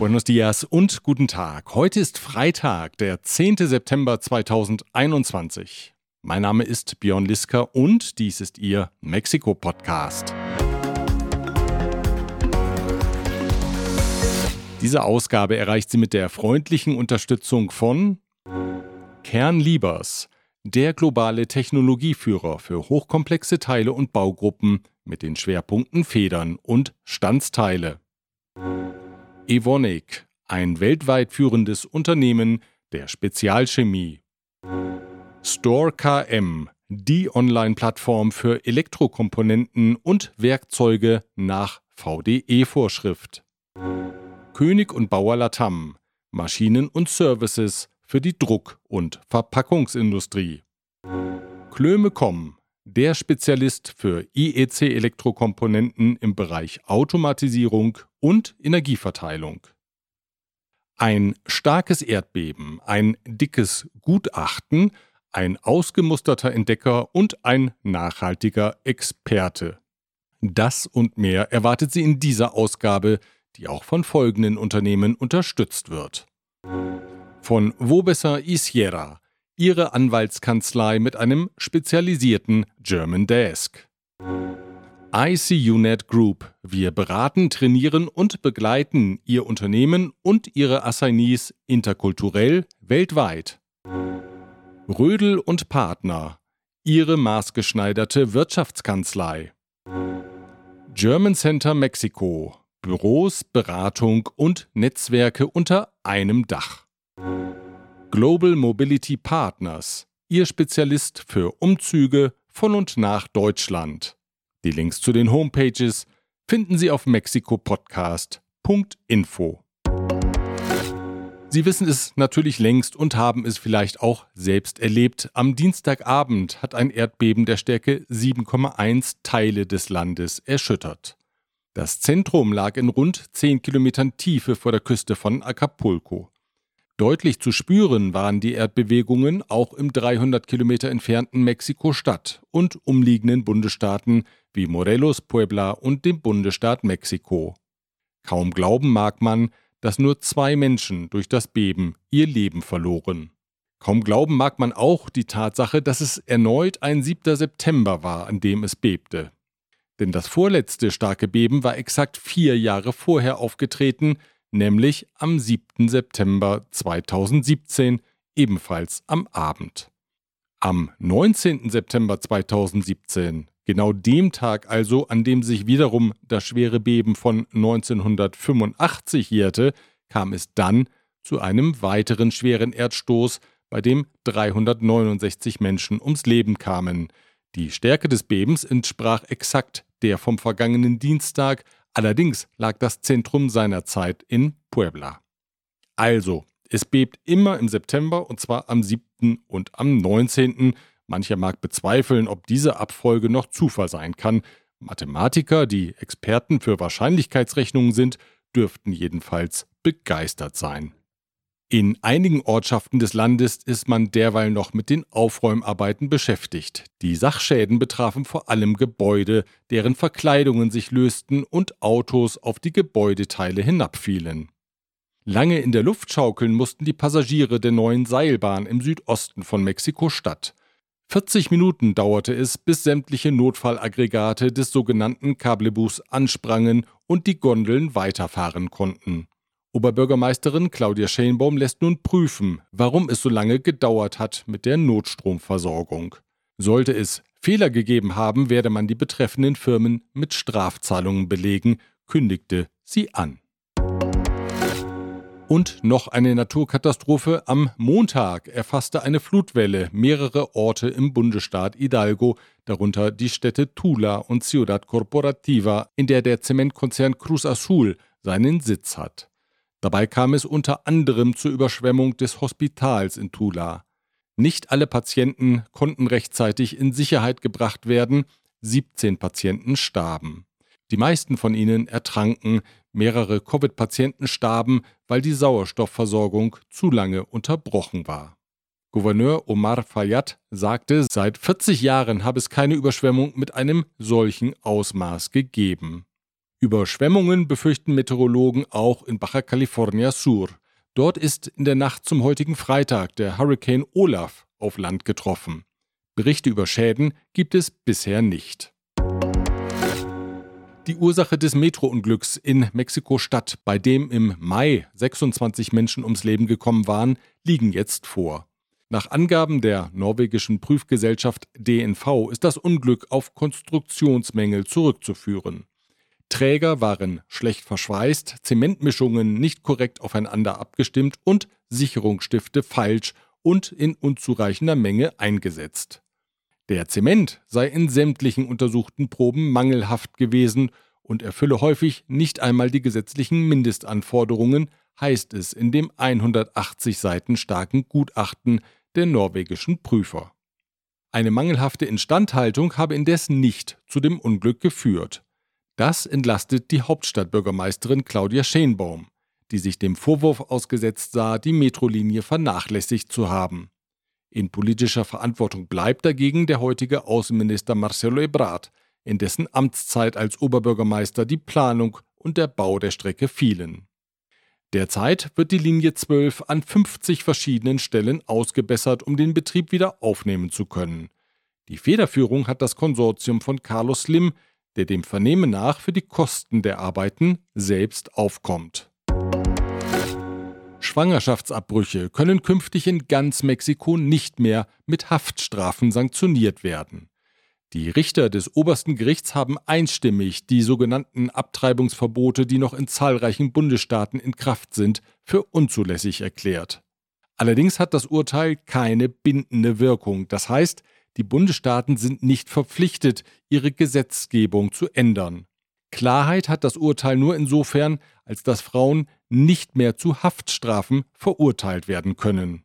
Buenos dias und guten Tag. Heute ist Freitag, der 10. September 2021. Mein Name ist Björn Lisker und dies ist Ihr Mexiko-Podcast. Diese Ausgabe erreicht sie mit der freundlichen Unterstützung von Kernliebers, der globale Technologieführer für hochkomplexe Teile und Baugruppen mit den Schwerpunkten Federn und Standsteile. Evonik, ein weltweit führendes Unternehmen der Spezialchemie. Store KM, die Online-Plattform für Elektrokomponenten und Werkzeuge nach VDE-Vorschrift. König und Bauer Latam, Maschinen und Services für die Druck- und Verpackungsindustrie. Klöme.com, der Spezialist für IEC-Elektrokomponenten im Bereich Automatisierung und Energieverteilung. Ein starkes Erdbeben, ein dickes Gutachten, ein ausgemusterter Entdecker und ein nachhaltiger Experte. Das und mehr erwartet Sie in dieser Ausgabe, die auch von folgenden Unternehmen unterstützt wird. Von Wobesser Isiera, Ihre Anwaltskanzlei mit einem spezialisierten German Desk. ICUNet Group. Wir beraten, trainieren und begleiten Ihr Unternehmen und Ihre Assignees interkulturell weltweit. Rödel und Partner. Ihre maßgeschneiderte Wirtschaftskanzlei. German Center Mexiko. Büros, Beratung und Netzwerke unter einem Dach. Global Mobility Partners. Ihr Spezialist für Umzüge von und nach Deutschland. Die Links zu den Homepages finden Sie auf mexikopodcast.info. Sie wissen es natürlich längst und haben es vielleicht auch selbst erlebt. Am Dienstagabend hat ein Erdbeben der Stärke 7,1 Teile des Landes erschüttert. Das Zentrum lag in rund 10 Kilometern Tiefe vor der Küste von Acapulco. Deutlich zu spüren waren die Erdbewegungen auch im 300 Kilometer entfernten Mexiko-Stadt und umliegenden Bundesstaaten wie Morelos, Puebla und dem Bundesstaat Mexiko. Kaum glauben mag man, dass nur zwei Menschen durch das Beben ihr Leben verloren. Kaum glauben mag man auch die Tatsache, dass es erneut ein 7. September war, an dem es bebte. Denn das vorletzte starke Beben war exakt vier Jahre vorher aufgetreten, nämlich am 7. September 2017, ebenfalls am Abend. Am 19. September 2017, genau dem Tag also, an dem sich wiederum das schwere Beben von 1985 jährte, kam es dann zu einem weiteren schweren Erdstoß, bei dem 369 Menschen ums Leben kamen. Die Stärke des Bebens entsprach exakt der vom vergangenen Dienstag, Allerdings lag das Zentrum seinerzeit in Puebla. Also, es bebt immer im September und zwar am 7. und am 19. Mancher mag bezweifeln, ob diese Abfolge noch Zufall sein kann. Mathematiker, die Experten für Wahrscheinlichkeitsrechnungen sind, dürften jedenfalls begeistert sein. In einigen Ortschaften des Landes ist man derweil noch mit den Aufräumarbeiten beschäftigt. Die Sachschäden betrafen vor allem Gebäude, deren Verkleidungen sich lösten und Autos auf die Gebäudeteile hinabfielen. Lange in der Luft schaukeln mussten die Passagiere der neuen Seilbahn im Südosten von Mexiko-Stadt. 40 Minuten dauerte es, bis sämtliche Notfallaggregate des sogenannten Kablebus ansprangen und die Gondeln weiterfahren konnten. Oberbürgermeisterin Claudia Schenbaum lässt nun prüfen, warum es so lange gedauert hat mit der Notstromversorgung. Sollte es Fehler gegeben haben, werde man die betreffenden Firmen mit Strafzahlungen belegen, kündigte sie an. Und noch eine Naturkatastrophe. Am Montag erfasste eine Flutwelle mehrere Orte im Bundesstaat Hidalgo, darunter die Städte Tula und Ciudad Corporativa, in der der Zementkonzern Cruz Azul seinen Sitz hat. Dabei kam es unter anderem zur Überschwemmung des Hospitals in Tula. Nicht alle Patienten konnten rechtzeitig in Sicherheit gebracht werden, 17 Patienten starben. Die meisten von ihnen ertranken, mehrere Covid-Patienten starben, weil die Sauerstoffversorgung zu lange unterbrochen war. Gouverneur Omar Fayyad sagte, seit 40 Jahren habe es keine Überschwemmung mit einem solchen Ausmaß gegeben. Überschwemmungen befürchten Meteorologen auch in Baja California Sur. Dort ist in der Nacht zum heutigen Freitag der Hurricane Olaf auf Land getroffen. Berichte über Schäden gibt es bisher nicht. Die Ursache des Metrounglücks in Mexiko-Stadt, bei dem im Mai 26 Menschen ums Leben gekommen waren, liegen jetzt vor. Nach Angaben der norwegischen Prüfgesellschaft DNV ist das Unglück auf Konstruktionsmängel zurückzuführen. Träger waren schlecht verschweißt, Zementmischungen nicht korrekt aufeinander abgestimmt und Sicherungsstifte falsch und in unzureichender Menge eingesetzt. Der Zement sei in sämtlichen untersuchten Proben mangelhaft gewesen und erfülle häufig nicht einmal die gesetzlichen Mindestanforderungen, heißt es in dem 180 Seiten starken Gutachten der norwegischen Prüfer. Eine mangelhafte Instandhaltung habe indes nicht zu dem Unglück geführt. Das entlastet die Hauptstadtbürgermeisterin Claudia Schenbaum, die sich dem Vorwurf ausgesetzt sah, die Metrolinie vernachlässigt zu haben. In politischer Verantwortung bleibt dagegen der heutige Außenminister Marcelo Ebrard, in dessen Amtszeit als Oberbürgermeister die Planung und der Bau der Strecke fielen. Derzeit wird die Linie 12 an 50 verschiedenen Stellen ausgebessert, um den Betrieb wieder aufnehmen zu können. Die Federführung hat das Konsortium von Carlos Slim, der dem Vernehmen nach für die Kosten der Arbeiten selbst aufkommt. Schwangerschaftsabbrüche können künftig in ganz Mexiko nicht mehr mit Haftstrafen sanktioniert werden. Die Richter des obersten Gerichts haben einstimmig die sogenannten Abtreibungsverbote, die noch in zahlreichen Bundesstaaten in Kraft sind, für unzulässig erklärt. Allerdings hat das Urteil keine bindende Wirkung. Das heißt, die Bundesstaaten sind nicht verpflichtet, ihre Gesetzgebung zu ändern. Klarheit hat das Urteil nur insofern, als dass Frauen nicht mehr zu Haftstrafen verurteilt werden können.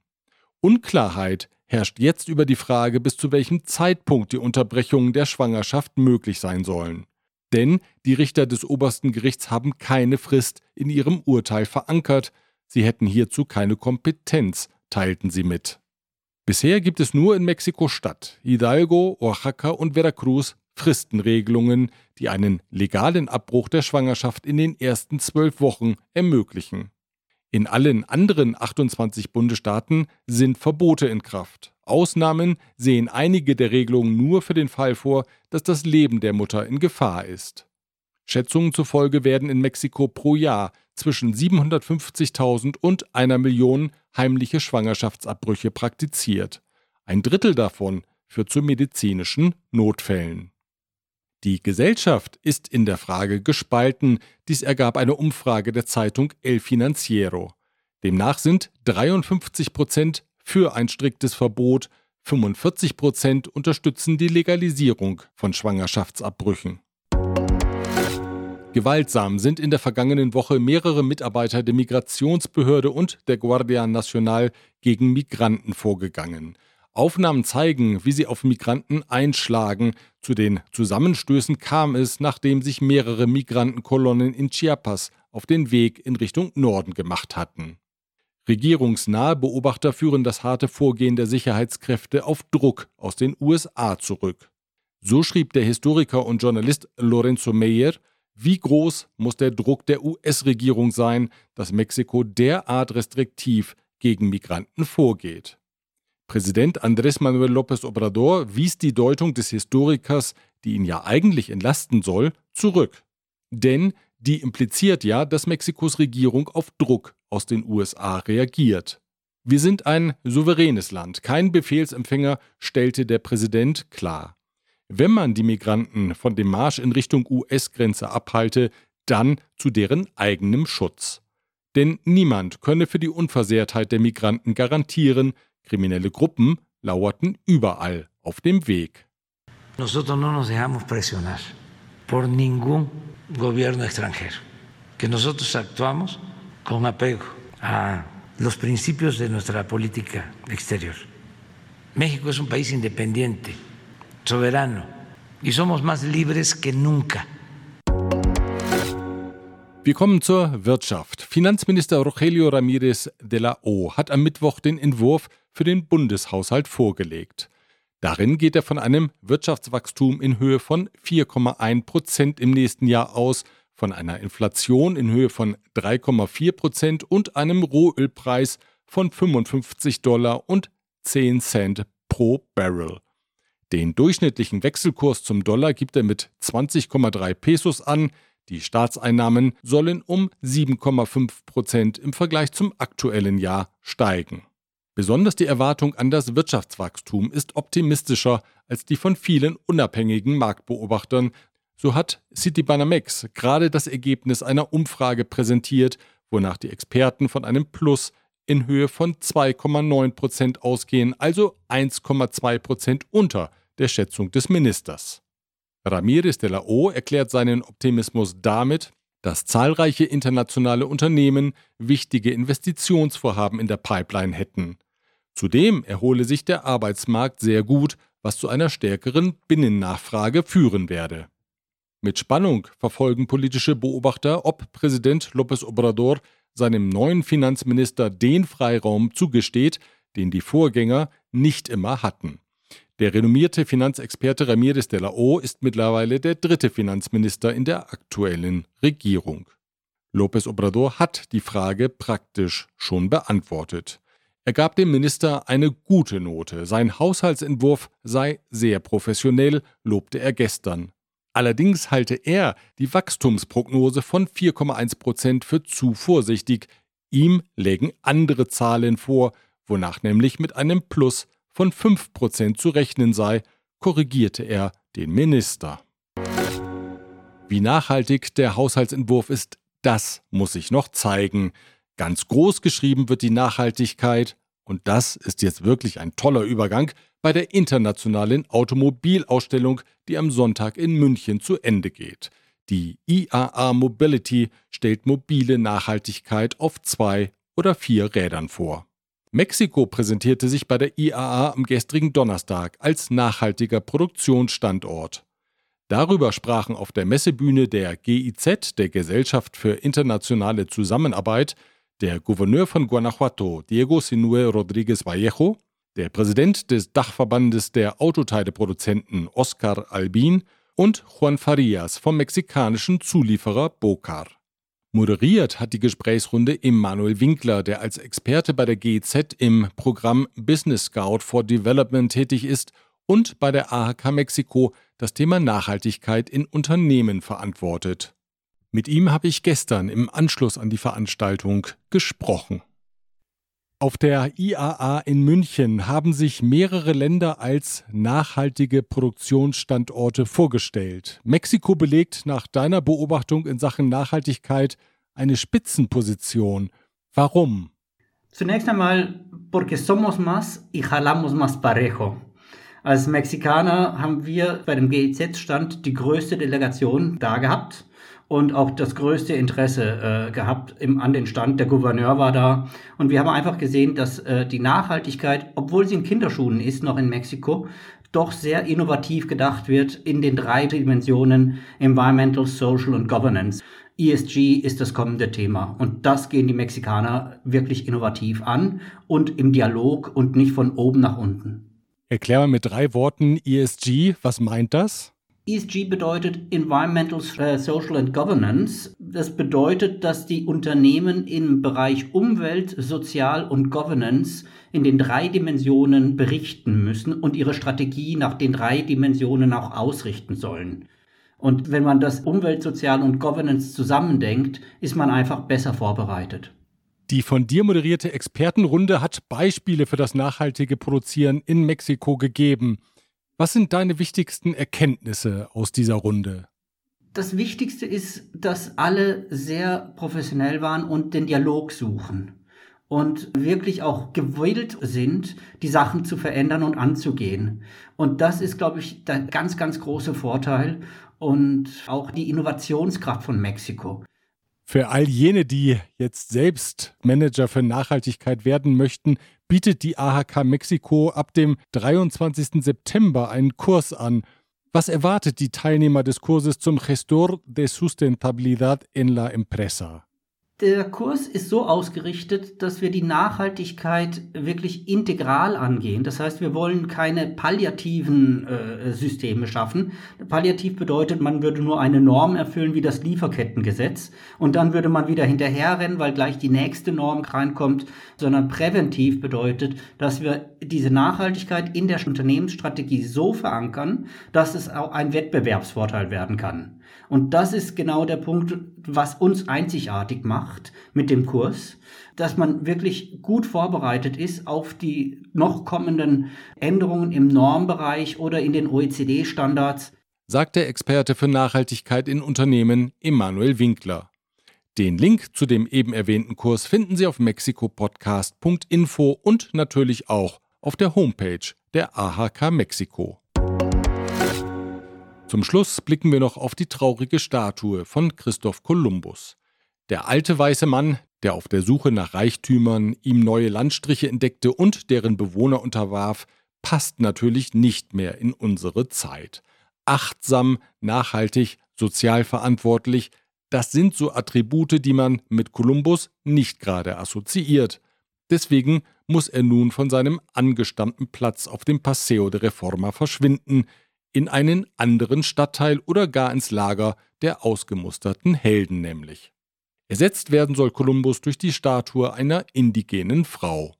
Unklarheit herrscht jetzt über die Frage, bis zu welchem Zeitpunkt die Unterbrechungen der Schwangerschaft möglich sein sollen. Denn die Richter des obersten Gerichts haben keine Frist in ihrem Urteil verankert, sie hätten hierzu keine Kompetenz, teilten sie mit. Bisher gibt es nur in Mexiko-Stadt, Hidalgo, Oaxaca und Veracruz Fristenregelungen, die einen legalen Abbruch der Schwangerschaft in den ersten zwölf Wochen ermöglichen. In allen anderen 28 Bundesstaaten sind Verbote in Kraft. Ausnahmen sehen einige der Regelungen nur für den Fall vor, dass das Leben der Mutter in Gefahr ist. Schätzungen zufolge werden in Mexiko pro Jahr zwischen 750.000 und einer Million heimliche Schwangerschaftsabbrüche praktiziert. Ein Drittel davon führt zu medizinischen Notfällen. Die Gesellschaft ist in der Frage gespalten, dies ergab eine Umfrage der Zeitung El Financiero. Demnach sind 53 Prozent für ein striktes Verbot, 45 Prozent unterstützen die Legalisierung von Schwangerschaftsabbrüchen. Gewaltsam sind in der vergangenen Woche mehrere Mitarbeiter der Migrationsbehörde und der Guardia Nacional gegen Migranten vorgegangen. Aufnahmen zeigen, wie sie auf Migranten einschlagen. Zu den Zusammenstößen kam es, nachdem sich mehrere Migrantenkolonnen in Chiapas auf den Weg in Richtung Norden gemacht hatten. Regierungsnahe Beobachter führen das harte Vorgehen der Sicherheitskräfte auf Druck aus den USA zurück. So schrieb der Historiker und Journalist Lorenzo Meyer, wie groß muss der Druck der US-Regierung sein, dass Mexiko derart restriktiv gegen Migranten vorgeht. Präsident Andrés Manuel López Obrador wies die Deutung des Historikers, die ihn ja eigentlich entlasten soll, zurück. Denn die impliziert ja, dass Mexikos Regierung auf Druck aus den USA reagiert. Wir sind ein souveränes Land, kein Befehlsempfänger, stellte der Präsident klar. Wenn man die Migranten von dem Marsch in Richtung US-Grenze abhalte, dann zu deren eigenem Schutz. Denn niemand könne für die Unversehrtheit der Migranten garantieren, Kriminelle Gruppen lauerten überall auf dem Weg. Nosotros no nos dejamos presionar por ningún gobierno extranjero, que nosotros actuamos con apego a los principios de nuestra política exterior. México es un país independiente, soberano, y somos más libres que nunca. Wir kommen zur Wirtschaft. Finanzminister Rogelio Ramírez de la O hat am Mittwoch den Entwurf für den Bundeshaushalt vorgelegt. Darin geht er von einem Wirtschaftswachstum in Höhe von 4,1 Prozent im nächsten Jahr aus, von einer Inflation in Höhe von 3,4 Prozent und einem Rohölpreis von 55 Dollar und 10 Cent pro Barrel. Den durchschnittlichen Wechselkurs zum Dollar gibt er mit 20,3 Pesos an. Die Staatseinnahmen sollen um 7,5 Prozent im Vergleich zum aktuellen Jahr steigen. Besonders die Erwartung an das Wirtschaftswachstum ist optimistischer als die von vielen unabhängigen Marktbeobachtern. So hat Citibanamex gerade das Ergebnis einer Umfrage präsentiert, wonach die Experten von einem Plus in Höhe von 2,9 Prozent ausgehen, also 1,2 Prozent unter der Schätzung des Ministers. Ramirez de la O erklärt seinen Optimismus damit, dass zahlreiche internationale Unternehmen wichtige Investitionsvorhaben in der Pipeline hätten. Zudem erhole sich der Arbeitsmarkt sehr gut, was zu einer stärkeren Binnennachfrage führen werde. Mit Spannung verfolgen politische Beobachter, ob Präsident López Obrador seinem neuen Finanzminister den Freiraum zugesteht, den die Vorgänger nicht immer hatten. Der renommierte Finanzexperte Ramirez de la O ist mittlerweile der dritte Finanzminister in der aktuellen Regierung. López Obrador hat die Frage praktisch schon beantwortet. Er gab dem Minister eine gute Note. Sein Haushaltsentwurf sei sehr professionell, lobte er gestern. Allerdings halte er die Wachstumsprognose von 4,1 Prozent für zu vorsichtig. Ihm lägen andere Zahlen vor, wonach nämlich mit einem Plus von 5 Prozent zu rechnen sei, korrigierte er den Minister. Wie nachhaltig der Haushaltsentwurf ist, das muss sich noch zeigen. Ganz groß geschrieben wird die Nachhaltigkeit, und das ist jetzt wirklich ein toller Übergang, bei der internationalen Automobilausstellung, die am Sonntag in München zu Ende geht. Die IAA Mobility stellt mobile Nachhaltigkeit auf zwei oder vier Rädern vor. Mexiko präsentierte sich bei der IAA am gestrigen Donnerstag als nachhaltiger Produktionsstandort. Darüber sprachen auf der Messebühne der GIZ, der Gesellschaft für internationale Zusammenarbeit, der Gouverneur von Guanajuato, Diego Sinue Rodríguez Vallejo, der Präsident des Dachverbandes der Autoteileproduzenten Oscar Albin und Juan Farias vom mexikanischen Zulieferer Bocar. Moderiert hat die Gesprächsrunde Emanuel Winkler, der als Experte bei der GEZ im Programm Business Scout for Development tätig ist und bei der AHK Mexiko das Thema Nachhaltigkeit in Unternehmen verantwortet. Mit ihm habe ich gestern im Anschluss an die Veranstaltung gesprochen. Auf der IAA in München haben sich mehrere Länder als nachhaltige Produktionsstandorte vorgestellt. Mexiko belegt nach deiner Beobachtung in Sachen Nachhaltigkeit eine Spitzenposition. Warum? Zunächst einmal, porque somos más y jalamos más parejo. Als Mexikaner haben wir bei dem GIZ-Stand die größte Delegation da gehabt und auch das größte Interesse äh, gehabt im, an den Stand. Der Gouverneur war da und wir haben einfach gesehen, dass äh, die Nachhaltigkeit, obwohl sie in Kinderschuhen ist, noch in Mexiko, doch sehr innovativ gedacht wird in den drei Dimensionen Environmental, Social und Governance. ESG ist das kommende Thema und das gehen die Mexikaner wirklich innovativ an und im Dialog und nicht von oben nach unten. Erklär mal mit drei Worten ESG, was meint das? ESG bedeutet Environmental, äh, Social and Governance. Das bedeutet, dass die Unternehmen im Bereich Umwelt, Sozial und Governance in den drei Dimensionen berichten müssen und ihre Strategie nach den drei Dimensionen auch ausrichten sollen. Und wenn man das Umwelt, Sozial und Governance zusammendenkt, ist man einfach besser vorbereitet. Die von dir moderierte Expertenrunde hat Beispiele für das nachhaltige Produzieren in Mexiko gegeben. Was sind deine wichtigsten Erkenntnisse aus dieser Runde? Das Wichtigste ist, dass alle sehr professionell waren und den Dialog suchen und wirklich auch gewillt sind, die Sachen zu verändern und anzugehen. Und das ist, glaube ich, der ganz, ganz große Vorteil und auch die Innovationskraft von Mexiko. Für all jene, die jetzt selbst Manager für Nachhaltigkeit werden möchten, bietet die AHK Mexiko ab dem 23. September einen Kurs an. Was erwartet die Teilnehmer des Kurses zum Gestor de Sustentabilidad en la Empresa? Der Kurs ist so ausgerichtet, dass wir die Nachhaltigkeit wirklich integral angehen. Das heißt, wir wollen keine palliativen äh, Systeme schaffen. Palliativ bedeutet, man würde nur eine Norm erfüllen wie das Lieferkettengesetz und dann würde man wieder hinterherrennen, weil gleich die nächste Norm reinkommt, sondern präventiv bedeutet, dass wir diese Nachhaltigkeit in der Unternehmensstrategie so verankern, dass es auch ein Wettbewerbsvorteil werden kann. Und das ist genau der Punkt, was uns einzigartig macht mit dem Kurs, dass man wirklich gut vorbereitet ist auf die noch kommenden Änderungen im Normbereich oder in den OECD-Standards. Sagt der Experte für Nachhaltigkeit in Unternehmen Emanuel Winkler. Den Link zu dem eben erwähnten Kurs finden Sie auf mexikopodcast.info und natürlich auch auf der Homepage der AHK Mexiko. Zum Schluss blicken wir noch auf die traurige Statue von Christoph Kolumbus. Der alte weiße Mann, der auf der Suche nach Reichtümern ihm neue Landstriche entdeckte und deren Bewohner unterwarf, passt natürlich nicht mehr in unsere Zeit. Achtsam, nachhaltig, sozial verantwortlich, das sind so Attribute, die man mit Kolumbus nicht gerade assoziiert. Deswegen muss er nun von seinem angestammten Platz auf dem Paseo de Reforma verschwinden, in einen anderen Stadtteil oder gar ins Lager der ausgemusterten Helden nämlich. Ersetzt werden soll Kolumbus durch die Statue einer indigenen Frau.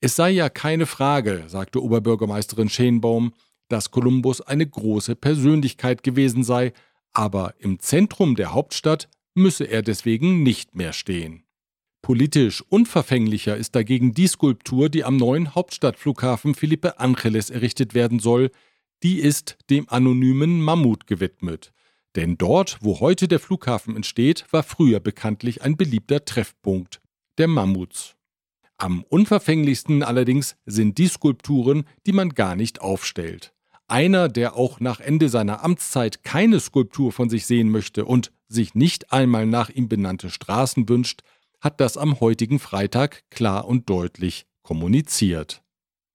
Es sei ja keine Frage, sagte Oberbürgermeisterin Schenbaum, dass Kolumbus eine große Persönlichkeit gewesen sei, aber im Zentrum der Hauptstadt müsse er deswegen nicht mehr stehen. Politisch unverfänglicher ist dagegen die Skulptur, die am neuen Hauptstadtflughafen Felipe Angeles errichtet werden soll, die ist dem anonymen Mammut gewidmet. Denn dort, wo heute der Flughafen entsteht, war früher bekanntlich ein beliebter Treffpunkt der Mammuts. Am unverfänglichsten allerdings sind die Skulpturen, die man gar nicht aufstellt. Einer, der auch nach Ende seiner Amtszeit keine Skulptur von sich sehen möchte und sich nicht einmal nach ihm benannte Straßen wünscht, hat das am heutigen Freitag klar und deutlich kommuniziert.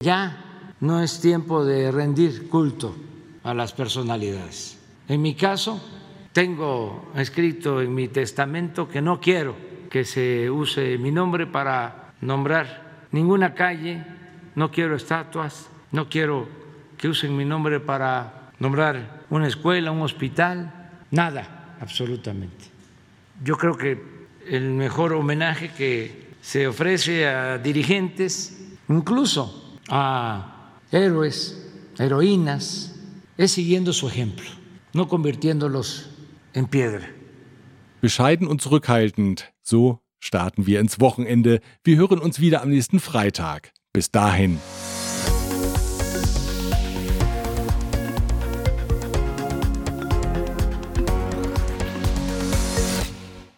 Ja, no es tiempo de rendir culto a las personalidades. En mi caso, tengo escrito en mi testamento que no quiero que se use mi nombre para nombrar ninguna calle, no quiero estatuas, no quiero que usen mi nombre para nombrar una escuela, un hospital, nada, absolutamente. Yo creo que el mejor homenaje que se ofrece a dirigentes, incluso a héroes, heroínas, es siguiendo su ejemplo, no convirtiéndolos en piedra. Bescheiden und zurückhaltend, so starten wir ins Wochenende. Wir hören uns wieder am nächsten Freitag. Bis dahin.